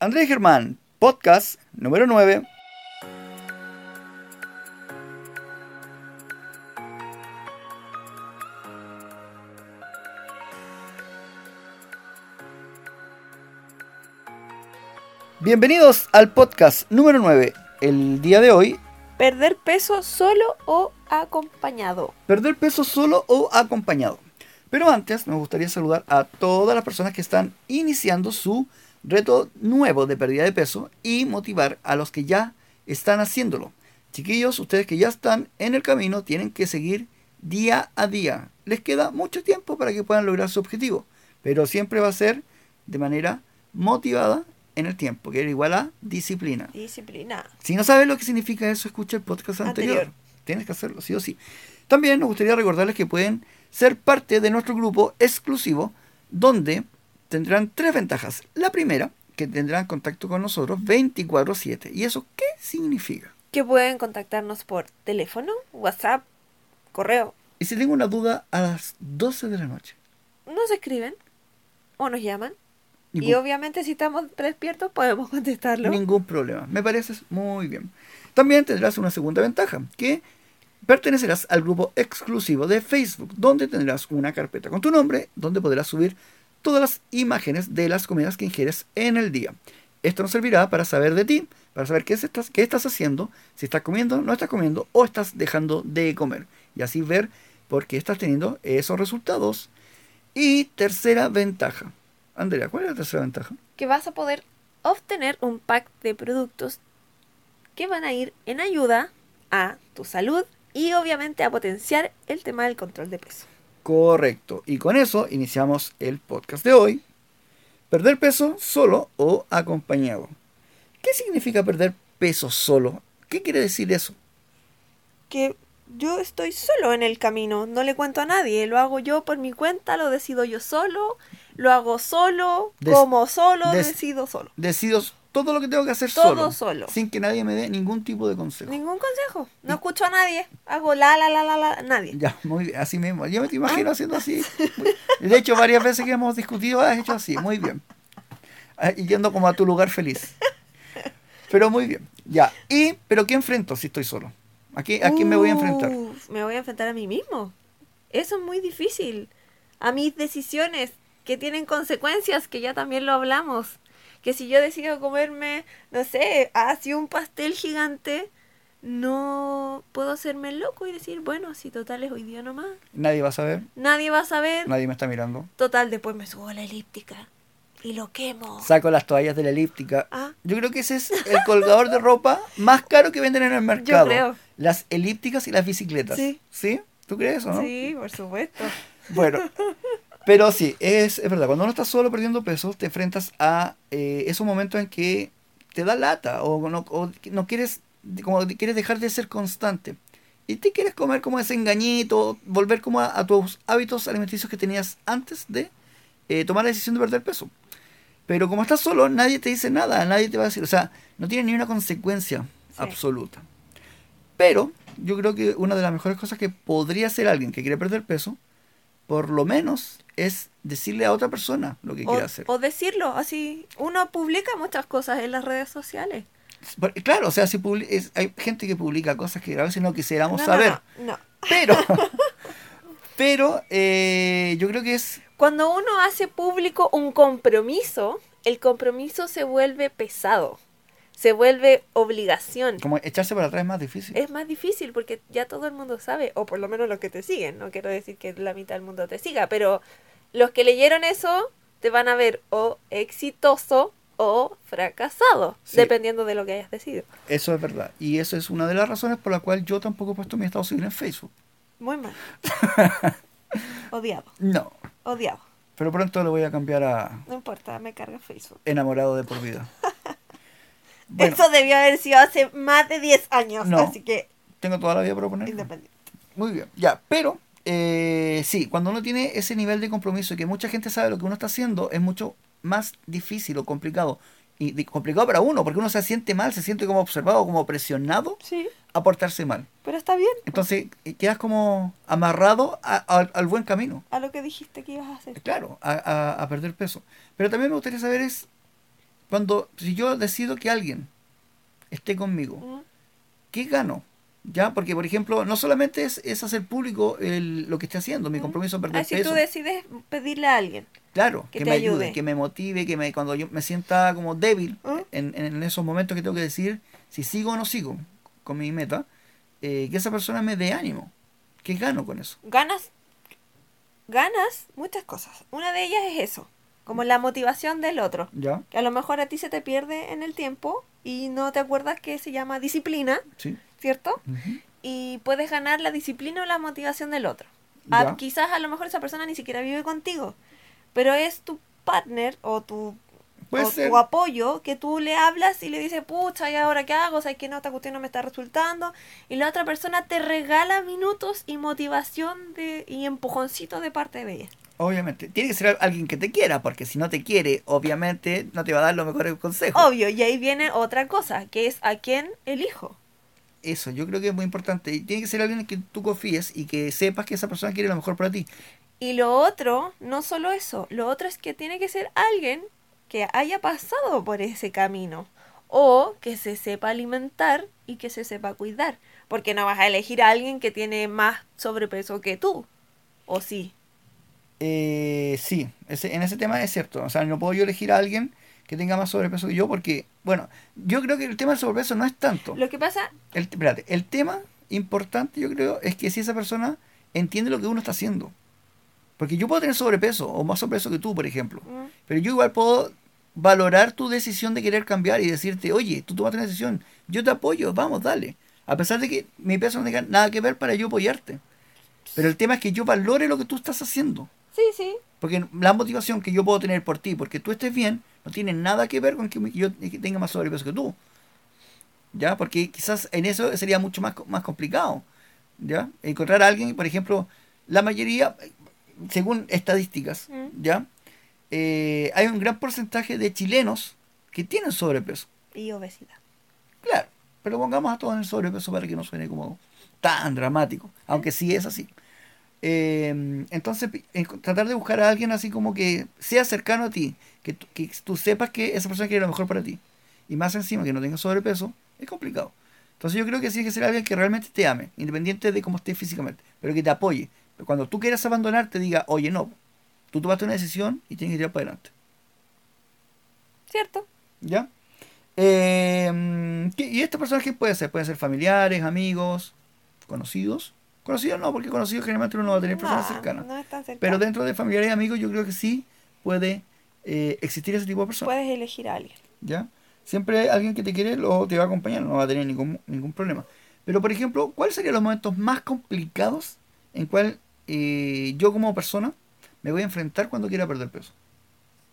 Andrés Germán, podcast número 9. Bienvenidos al podcast número 9. El día de hoy, ¿Perder peso solo o acompañado? perder peso solo o acompañado. Pero antes me gustaría saludar a todas las personas que están iniciando su reto nuevo de pérdida de peso y motivar a los que ya están haciéndolo. Chiquillos, ustedes que ya están en el camino tienen que seguir día a día. Les queda mucho tiempo para que puedan lograr su objetivo, pero siempre va a ser de manera motivada en el tiempo, que era igual a disciplina. Disciplina. Si no sabes lo que significa eso, escucha el podcast anterior. Anterior. Tienes que hacerlo, sí o sí. También nos gustaría recordarles que pueden ser parte de nuestro grupo exclusivo, donde tendrán tres ventajas. La primera, que tendrán contacto con nosotros 24/7. ¿Y eso qué significa? Que pueden contactarnos por teléfono, WhatsApp, correo. Y si tengo una duda a las 12 de la noche. Nos escriben o nos llaman. Y obviamente si estamos despiertos podemos contestarlo. ningún problema. Me parece muy bien. También tendrás una segunda ventaja, que pertenecerás al grupo exclusivo de Facebook, donde tendrás una carpeta con tu nombre, donde podrás subir todas las imágenes de las comidas que ingieres en el día. Esto nos servirá para saber de ti, para saber qué, estás, qué estás haciendo, si estás comiendo, no estás comiendo o estás dejando de comer. Y así ver por qué estás teniendo esos resultados. Y tercera ventaja. Andrea, ¿cuál es la tercera ventaja? Que vas a poder obtener un pack de productos que van a ir en ayuda a tu salud y obviamente a potenciar el tema del control de peso. Correcto. Y con eso iniciamos el podcast de hoy. Perder peso solo o acompañado. ¿Qué significa perder peso solo? ¿Qué quiere decir eso? que yo estoy solo en el camino, no le cuento a nadie, lo hago yo por mi cuenta, lo decido yo solo, lo hago solo, Des- como solo, decido solo. Decido todo lo que tengo que hacer Todo solo, solo. Sin que nadie me dé ningún tipo de consejo. Ningún consejo, no escucho a nadie, hago la la la la la, nadie. Ya, muy bien, así mismo. Yo me te imagino haciendo así. De hecho, varias veces que hemos discutido has hecho así, muy bien. Ah, Y yendo como a tu lugar feliz. Pero muy bien. Ya. Y, pero ¿qué enfrento si estoy solo? ¿A qué- a quién me voy a enfrentar? Me voy a enfrentar a mí mismo. Eso es muy difícil. A mis decisiones que tienen consecuencias, que ya también lo hablamos. Que si yo decido comerme, no sé, así un pastel gigante, no puedo hacerme loco y decir, bueno, si total es hoy día nomás. Nadie va a saber. Nadie va a saber. Nadie me está mirando. Total, después me subo a la elíptica y lo quemo. Saco las toallas de la elíptica. Ah. Yo creo que ese es el colgador de ropa más caro que venden en el mercado. creo. Las elípticas y las bicicletas. Sí. ¿Sí? ¿Tú crees eso, no? Sí, por supuesto. Bueno, pero sí, es, es verdad. Cuando uno está solo perdiendo peso, te enfrentas a eh, esos momentos en que te da lata o no, o no quieres, como quieres dejar de ser constante. Y te quieres comer como ese engañito, volver como a, a tus hábitos alimenticios que tenías antes de eh, tomar la decisión de perder peso. Pero como estás solo, nadie te dice nada, nadie te va a decir, o sea, no tiene ni una consecuencia Sí. absoluta. Pero yo creo que una de las mejores cosas que podría hacer alguien que quiere perder peso, por lo menos, es decirle a otra persona lo que O, quiere hacer. o decirlo, así. Uno publica muchas cosas en las redes sociales. Claro, o sea, si es- hay gente que publica cosas que a veces no quisiéramos no, saber. no, no. Pero, pero eh, yo creo que es Cuando uno hace público un compromiso, el compromiso se vuelve pesado. Se vuelve obligación. como echarse para atrás es más difícil. Es más difícil porque ya todo el mundo sabe, o por lo menos los que te siguen. No quiero decir que la mitad del mundo te siga, pero los que leyeron eso te van a ver o exitoso o fracasado, Sí. dependiendo de lo que hayas decidido. Eso es verdad. Y eso es una de las razones por la cual yo tampoco he puesto mi estado civil en Facebook. Muy mal. odiado, No. odiado. Pero pronto lo voy a cambiar a No importa, me carga Facebook. enamorado de por vida. Bueno, Eso debió haber sido hace más de 10 años, No. así que tengo toda la vida para poner. independiente. Muy bien, ya, pero eh, sí, cuando uno tiene ese nivel de compromiso y que mucha gente sabe lo que uno está haciendo, es mucho más difícil o complicado. Y complicado para uno, porque uno se siente mal, se siente como observado, como presionado Sí, a portarse mal. pero está bien. Entonces eh, quedas como amarrado a- a- al buen camino. A lo que dijiste que ibas a hacer. Claro, a, a- a perder peso. Pero también me gustaría saber es cuando, si yo decido que alguien esté conmigo. ¿qué gano? ¿Ya? Porque, por ejemplo, no solamente es, es hacer público el- lo que esté haciendo, mi compromiso perder Así peso. tú decides pedirle a alguien. Claro, que me ayude, ayude. que me motive, que me cuando yo me sienta como débil ¿Mm? en, en esos momentos que tengo que decir si sigo o no sigo con mi meta, eh, que esa persona me dé ánimo. ¿Qué gano con eso? Ganas, ganas muchas cosas. Una de ellas es eso, como la motivación del otro. ¿Ya? Que a lo mejor a ti se te pierde en el tiempo y no te acuerdas que se llama disciplina, Sí. ¿cierto? Y puedes ganar la disciplina o la motivación del otro. A- quizás a lo mejor esa persona ni siquiera vive contigo, pero es tu partner o tu, o tu apoyo que tú le hablas y le dices, pucha, ¿y ahora qué hago? ¿Sabes que no, esta cuestión no me está resultando? Y la otra persona te regala minutos y motivación de, y empujoncito de parte de ella. Obviamente. Tiene que ser alguien que te quiera, porque si no te quiere, obviamente no te va a dar los mejores consejos. Obvio, y ahí viene otra cosa, que es a quién elijo. Eso, yo creo que es muy importante. Y tiene que ser alguien en que tú confíes y que sepas que esa persona quiere lo mejor para ti. Y lo otro, no solo eso, lo otro es que tiene que ser alguien que haya pasado por ese camino o que se sepa alimentar y que se sepa cuidar, porque no vas a elegir a alguien que tiene más sobrepeso que tú, ¿o sí? Eh, sí, ese, en ese tema es cierto. O sea, no puedo yo elegir a alguien que tenga más sobrepeso que yo porque, bueno, yo creo que el tema del sobrepeso no es tanto. Lo que pasa, El, espérate, el tema importante yo creo es que si esa persona entiende lo que uno está haciendo. Porque yo puedo tener sobrepeso o más sobrepeso que tú, por ejemplo. mm, Pero yo igual puedo valorar tu decisión de querer cambiar y decirte, oye, tú tomaste una decisión, yo te apoyo, vamos, dale. A pesar de que mi peso no tenga nada que ver para yo apoyarte. Pero el tema es que yo valore lo que tú estás haciendo. Sí, sí, Porque la motivación que yo puedo tener por ti, porque tú estés bien, no tiene nada que ver con que yo tenga más sobrepeso que tú. ¿Ya? Porque quizás en eso sería mucho más, más complicado. ¿Ya? Encontrar a alguien, por ejemplo, la mayoría, según estadísticas, Mm. ¿ya? Eh, hay un gran porcentaje de chilenos que tienen sobrepeso. y obesidad. Claro, pero pongamos a todos en el sobrepeso para que no suene como tan dramático, aunque sí es así. Eh, entonces, tratar de buscar a alguien así como que sea cercano a ti, que, tú- que tú sepas que esa persona quiere lo mejor para ti, y más encima que no tenga sobrepeso, es complicado. Entonces yo creo que sí hay que ser alguien que realmente te ame, independiente de cómo estés físicamente, pero que te apoye. Pero cuando tú quieras abandonar, te diga, oye, no, tú tomaste una decisión y tienes que tirar para adelante. ¿Cierto? ¿Ya? Eh, ¿qué- ¿Y estas personas qué pueden ser? Pueden ser familiares, amigos, conocidos. Conocidos no, porque conocidos generalmente uno no va a tener personas cercanas. No es tan cercano. Pero dentro de familiares y amigos yo creo que sí puede eh, existir ese tipo de personas. Puedes elegir a alguien. ¿Ya? Siempre alguien que te quiere lo, te va a acompañar, no va a tener ningún, ningún problema. Pero, por ejemplo, ¿cuáles serían los momentos más complicados en cual eh, yo como persona me voy a enfrentar cuando quiera perder peso?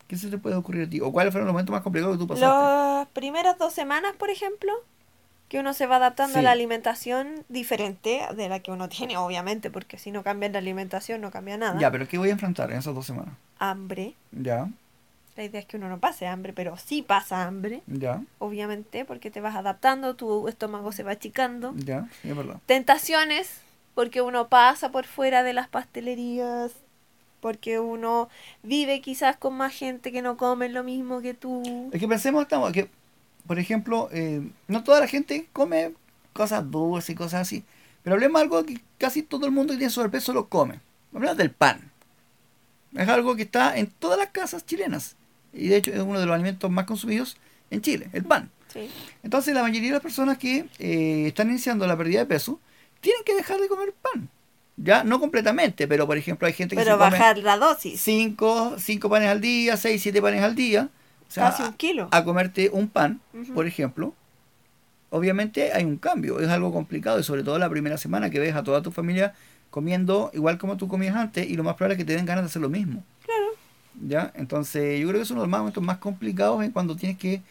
¿Qué se te puede ocurrir a ti? ¿O cuáles fueron los momentos más complicados que tú pasaste? Las primeras dos semanas, por ejemplo, que uno se va adaptando a la alimentación diferente de la que uno tiene, obviamente, porque si no cambia la alimentación no cambia nada. Ya, pero ¿qué voy a enfrentar en esas dos semanas? Hambre. Ya, La idea es que uno no pase hambre, pero sí pasa hambre, ya, obviamente, porque te vas adaptando, tu estómago se va achicando. ya, es verdad. Tentaciones, porque uno pasa por fuera de las pastelerías, porque uno vive quizás con más gente que no come lo mismo que tú. Es que pensemos estamos, que, por ejemplo, eh, no toda la gente come cosas dulces y cosas así. Pero hablemos de algo que casi todo el mundo que tiene sobrepeso lo come. Hablamos del pan. Es algo que está en todas las casas chilenas. Y de hecho es uno de los alimentos más consumidos en Chile, el pan. Sí. Entonces la mayoría de las personas que eh, están iniciando la pérdida de peso tienen que dejar de comer pan. Ya, no completamente, pero por ejemplo hay gente que Pero se come bajar la dosis, cinco, cinco panes al día, seis, siete panes al día. O sea, casi un kilo. a comerte un pan, por ejemplo, obviamente hay un cambio, es algo complicado y sobre todo la primera semana que ves a toda tu familia comiendo igual como tú comías antes y lo más probable es que te den ganas de hacer lo mismo. Claro. ¿Ya? Entonces yo creo que es uno de los momentos más complicados en cuando tienes que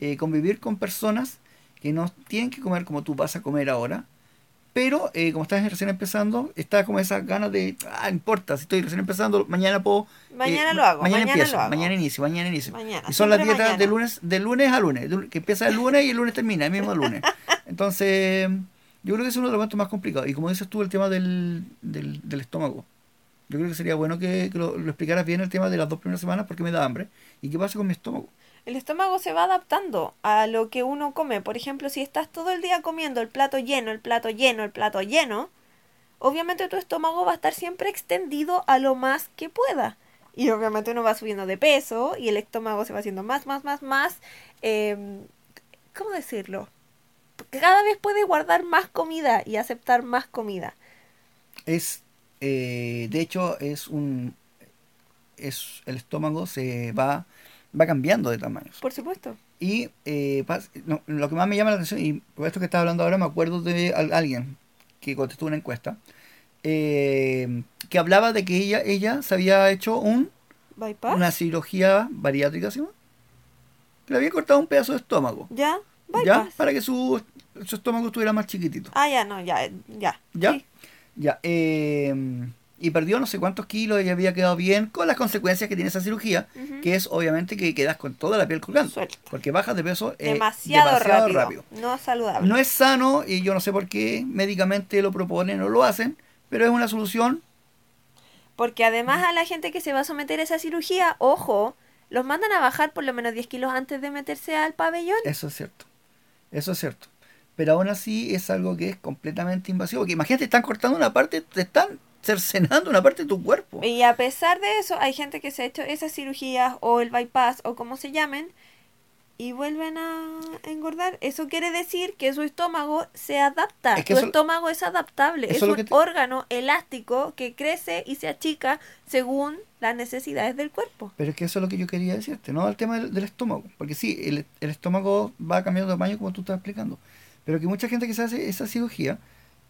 eh, convivir con personas que no tienen que comer como tú vas a comer ahora, pero eh, como estás recién empezando, está como esas ganas de, ah, importa, si estoy recién empezando, mañana puedo... Mañana eh, lo hago, Mañana, mañana empiezo, lo hago. mañana inicio, mañana inicio. Mañana, Y son las dietas de mañana. lunes, de lunes a lunes, que empieza el lunes y el lunes termina, el mismo lunes. Entonces, yo creo que es uno de los momentos más complicados. Y como dices tú, el tema del, del, del estómago. Yo creo que sería bueno que, que lo, lo explicaras bien el tema de las dos primeras semanas porque me da hambre. ¿Y qué pasa con mi estómago? El estómago se va adaptando a lo que uno come. Por ejemplo, si estás todo el día comiendo el plato lleno, el plato lleno, el plato lleno, obviamente tu estómago va a estar siempre extendido a lo más que pueda. Y obviamente uno va subiendo de peso y el estómago se va haciendo más, más, más, más. em, ¿Cómo decirlo? Cada vez puede guardar más comida y aceptar más comida. Es, eh, de hecho, es un, es el estómago se va, va cambiando de tamaños. Por supuesto. Y eh, no, lo que más me llama la atención, y por esto que estaba hablando ahora, me acuerdo de al- alguien que contestó una encuesta, eh, que hablaba de que ella, ella se había hecho un, ¿Bypass? una cirugía bariátrica, ¿sí? Que le había cortado un pedazo de estómago, ¿Ya? ¿ya? Bypass. Para que su, su estómago estuviera más chiquitito. Ah, ya, no, ya, ya. ¿Ya? Sí. Ya, eh, y perdió no sé cuántos kilos y había quedado bien con las consecuencias que tiene esa cirugía, que es obviamente que quedas con toda la piel colgando, Suelta. porque bajas de peso eh, demasiado, demasiado rápido, No saludable. No es sano y yo no sé por qué médicamente lo proponen o lo hacen, pero es una solución. Porque además a la gente que se va a someter a esa cirugía, ojo, los mandan a bajar por lo menos 10 kilos antes de meterse al pabellón. Eso es cierto. Eso es cierto. Pero aún así es algo que es completamente invasivo. Porque imagínate, te están cortando una parte, te están cercenando una parte de tu cuerpo. Y a pesar de eso, hay gente que se ha hecho esas cirugías o el bypass o como se llamen y vuelven a engordar. Eso quiere decir que su estómago se adapta. Es que tu eso- estómago es adaptable. Es un te- órgano elástico que crece y se achica según las necesidades del cuerpo. Pero es que eso es lo que yo quería decirte, no al tema del, del estómago. Porque sí, el, el estómago va cambiando de tamaño como tú estás explicando. Pero que mucha gente que se hace esa cirugía,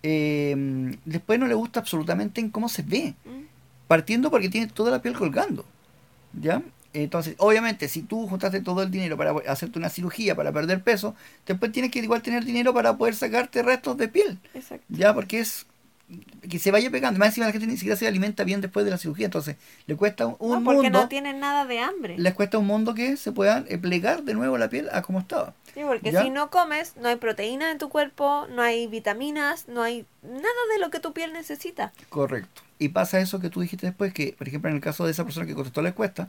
eh, después no le gusta absolutamente en cómo se ve. ¿Mm? Partiendo porque tiene toda la piel colgando. ¿Ya? Entonces, obviamente, si tú juntaste todo el dinero para hacerte una cirugía, para perder peso, después tienes que igual tener dinero para poder sacarte restos de piel. Exacto. ¿Ya? Porque es que se vaya pegando. Más encima la gente ni siquiera se alimenta bien después de la cirugía. Entonces, le cuesta un, un No, porque mundo. no tienen nada de hambre. Les cuesta un mundo que se puedan eh, plegar de nuevo la piel a como estaba. Sí, porque ¿Ya? si no comes, no hay proteína en tu cuerpo, no hay vitaminas, no hay nada de lo que tu piel necesita. Correcto. Y pasa eso que tú dijiste después, que por ejemplo en el caso de esa persona que contestó la encuesta,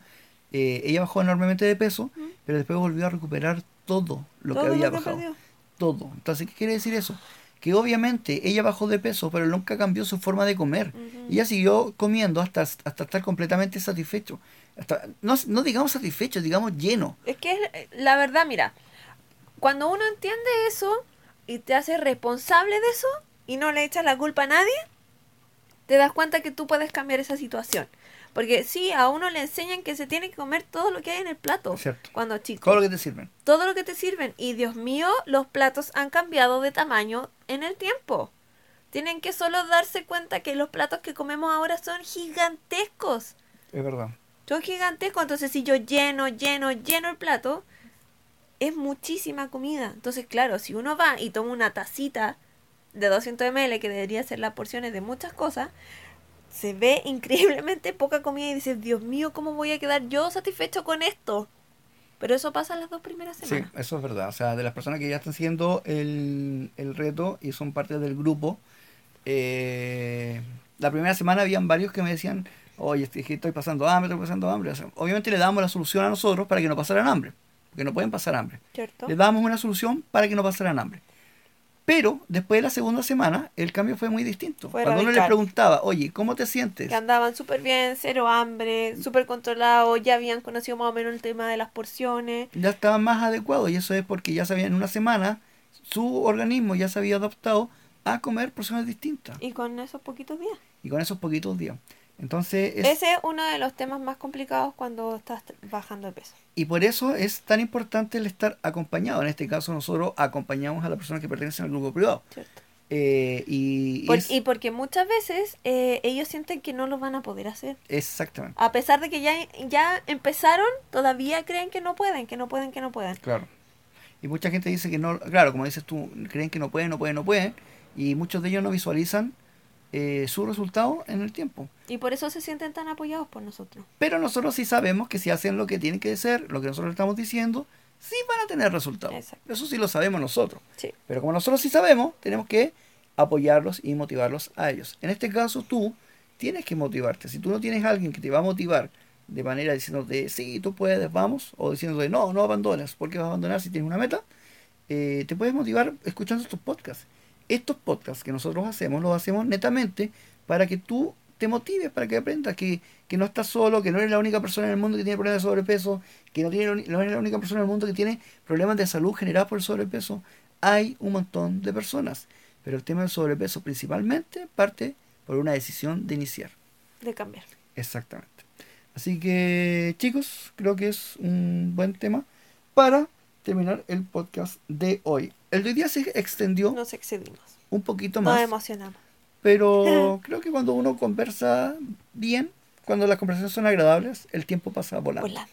eh, ella bajó enormemente de peso, pero después volvió a recuperar todo lo Todo que había lo que bajado. perdió. Todo. Entonces, ¿qué quiere decir eso? Que obviamente ella bajó de peso, pero nunca cambió su forma de comer. Ujú. Ella siguió comiendo hasta, hasta estar completamente satisfecho. Hasta, no, no digamos satisfecho, digamos lleno. Es que es- la verdad, mira, cuando uno entiende eso y te hace responsable de eso y no le echas la culpa a nadie, te das cuenta que tú puedes cambiar esa situación. Porque sí, a uno le enseñan que se tiene que comer todo lo que hay en el plato Cierto. cuando chico. Todo lo que te sirven. todo lo que te sirven. Y Dios mío, los platos han cambiado de tamaño en el tiempo. Tienen que solo darse cuenta que los platos que comemos ahora son gigantescos. Es verdad. Son gigantescos. Entonces, si yo lleno, lleno, lleno el plato, es muchísima comida. Entonces, claro, si uno va y toma una tacita de 200 ml, que debería ser las porciones de muchas cosas, se ve increíblemente poca comida y dices, Dios mío, ¿cómo voy a quedar yo satisfecho con esto? Pero eso pasa las dos primeras Sí, semanas. eso es verdad. O sea, de las personas que ya están siguiendo el, el reto y son parte del grupo, eh, la primera semana habían varios que me decían, oye, estoy, estoy pasando hambre, estoy pasando hambre. O sea, obviamente le damos la solución a nosotros para que no pasaran hambre, porque no pueden pasar hambre. ¿Cierto? Le damos una solución para que no pasaran hambre. Pero después de la segunda semana, el cambio fue muy distinto. Fue Cuando uno radical. preguntaba, oye, ¿cómo te sientes? Que andaban súper bien, cero hambre, súper controlados, ya habían conocido más o menos el tema de las porciones. ya estaban más adecuados y eso es porque ya sabían en una semana su organismo ya se había adaptado a comer porciones distintas Y con esos poquitos días. y con esos poquitos días. Entonces, es, Ese es uno de los temas más complicados cuando estás bajando de peso. y por eso es tan importante el estar acompañado. En este caso, nosotros acompañamos a la persona que pertenece al grupo privado. ¿cierto? Eh, y Por- es- y porque muchas veces eh, ellos sienten que no lo van a poder hacer. exactamente, A pesar de que ya, ya empezaron, todavía creen que no pueden, que no pueden, que no pueden. claro. Y mucha gente dice que no, claro, como dices tú, creen que no pueden, no pueden, no pueden, y muchos de ellos no visualizan eh, su resultado en el tiempo. Y por eso se sienten tan apoyados por nosotros. Pero nosotros sí sabemos que si hacen lo que tienen que hacer, lo que nosotros estamos diciendo, sí van a tener resultados. Exacto. Eso sí lo sabemos nosotros. Sí. Pero como nosotros sí sabemos, tenemos que apoyarlos y motivarlos a ellos. En este caso, tú tienes que motivarte. Si tú no tienes a alguien que te va a motivar de manera diciéndote, sí, tú puedes, vamos, o diciéndote, no, no abandones, porque vas a abandonar si tienes una meta, eh, te puedes motivar escuchando estos podcasts. Estos podcasts que nosotros hacemos, los hacemos netamente para que tú te motives, para que aprendas que, que no estás solo, que no eres la única persona en el mundo que tiene problemas de sobrepeso, que no, tiene, no eres la única persona en el mundo que tiene problemas de salud generados por el sobrepeso. Hay un montón de personas, pero el tema del sobrepeso principalmente parte por una decisión de iniciar. De cambiar. Exactamente. Así que chicos, creo que es un buen tema para terminar el podcast de hoy. El de hoy día se extendió Nos excedimos. un poquito Nos más, emocionamos. pero creo que cuando uno conversa bien, cuando las conversaciones son agradables, el tiempo pasa volando. Volando.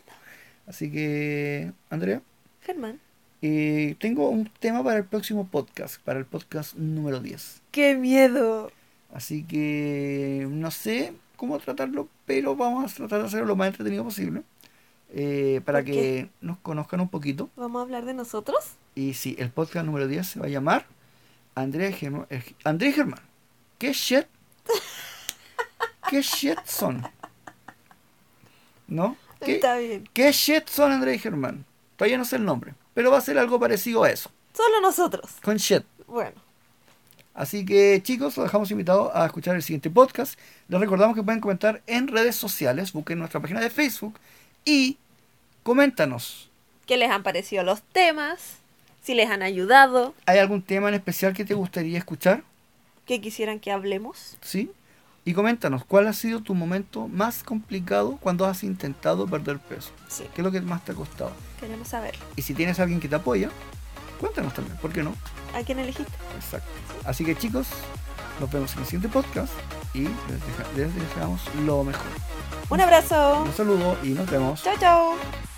Así que, Andrea, Germán. eh, tengo un tema para el próximo podcast, para el podcast número 10. ¡Qué miedo! Así que no sé cómo tratarlo, pero vamos a tratar de hacerlo lo más entretenido posible. Eh, para ¿Por que qué? nos conozcan un poquito. ¿Vamos a hablar de nosotros? Y sí, el podcast número 10 se va a llamar Andrea Germán. Andrea Germán. ¿Qué shit? ¿Qué shit son? ¿No? ¿Qué, Está bien. ¿Qué shit son Andrea y Germán? Todavía no sé el nombre, pero va a ser algo parecido a eso, Solo nosotros. con shit. Bueno. Así que chicos, los dejamos invitados a escuchar el siguiente podcast. Les recordamos que pueden comentar en redes sociales, busquen nuestra página de Facebook y coméntanos. ¿Qué les han parecido los temas? Si les han ayudado. ¿Hay algún tema en especial que te gustaría escuchar? ¿Qué quisieran que hablemos? ¿Sí? Y coméntanos, ¿cuál ha sido tu momento más complicado cuando has intentado perder peso? Sí. ¿Qué es lo que más te ha costado? Queremos saber. Y si tienes a alguien que te apoya, cuéntanos también, ¿por qué no? ¿A quién elegiste? Exacto. Así que chicos, nos vemos en el siguiente podcast y les, deja- les deseamos lo mejor. Un abrazo. Un saludo y nos vemos. Chao, chao.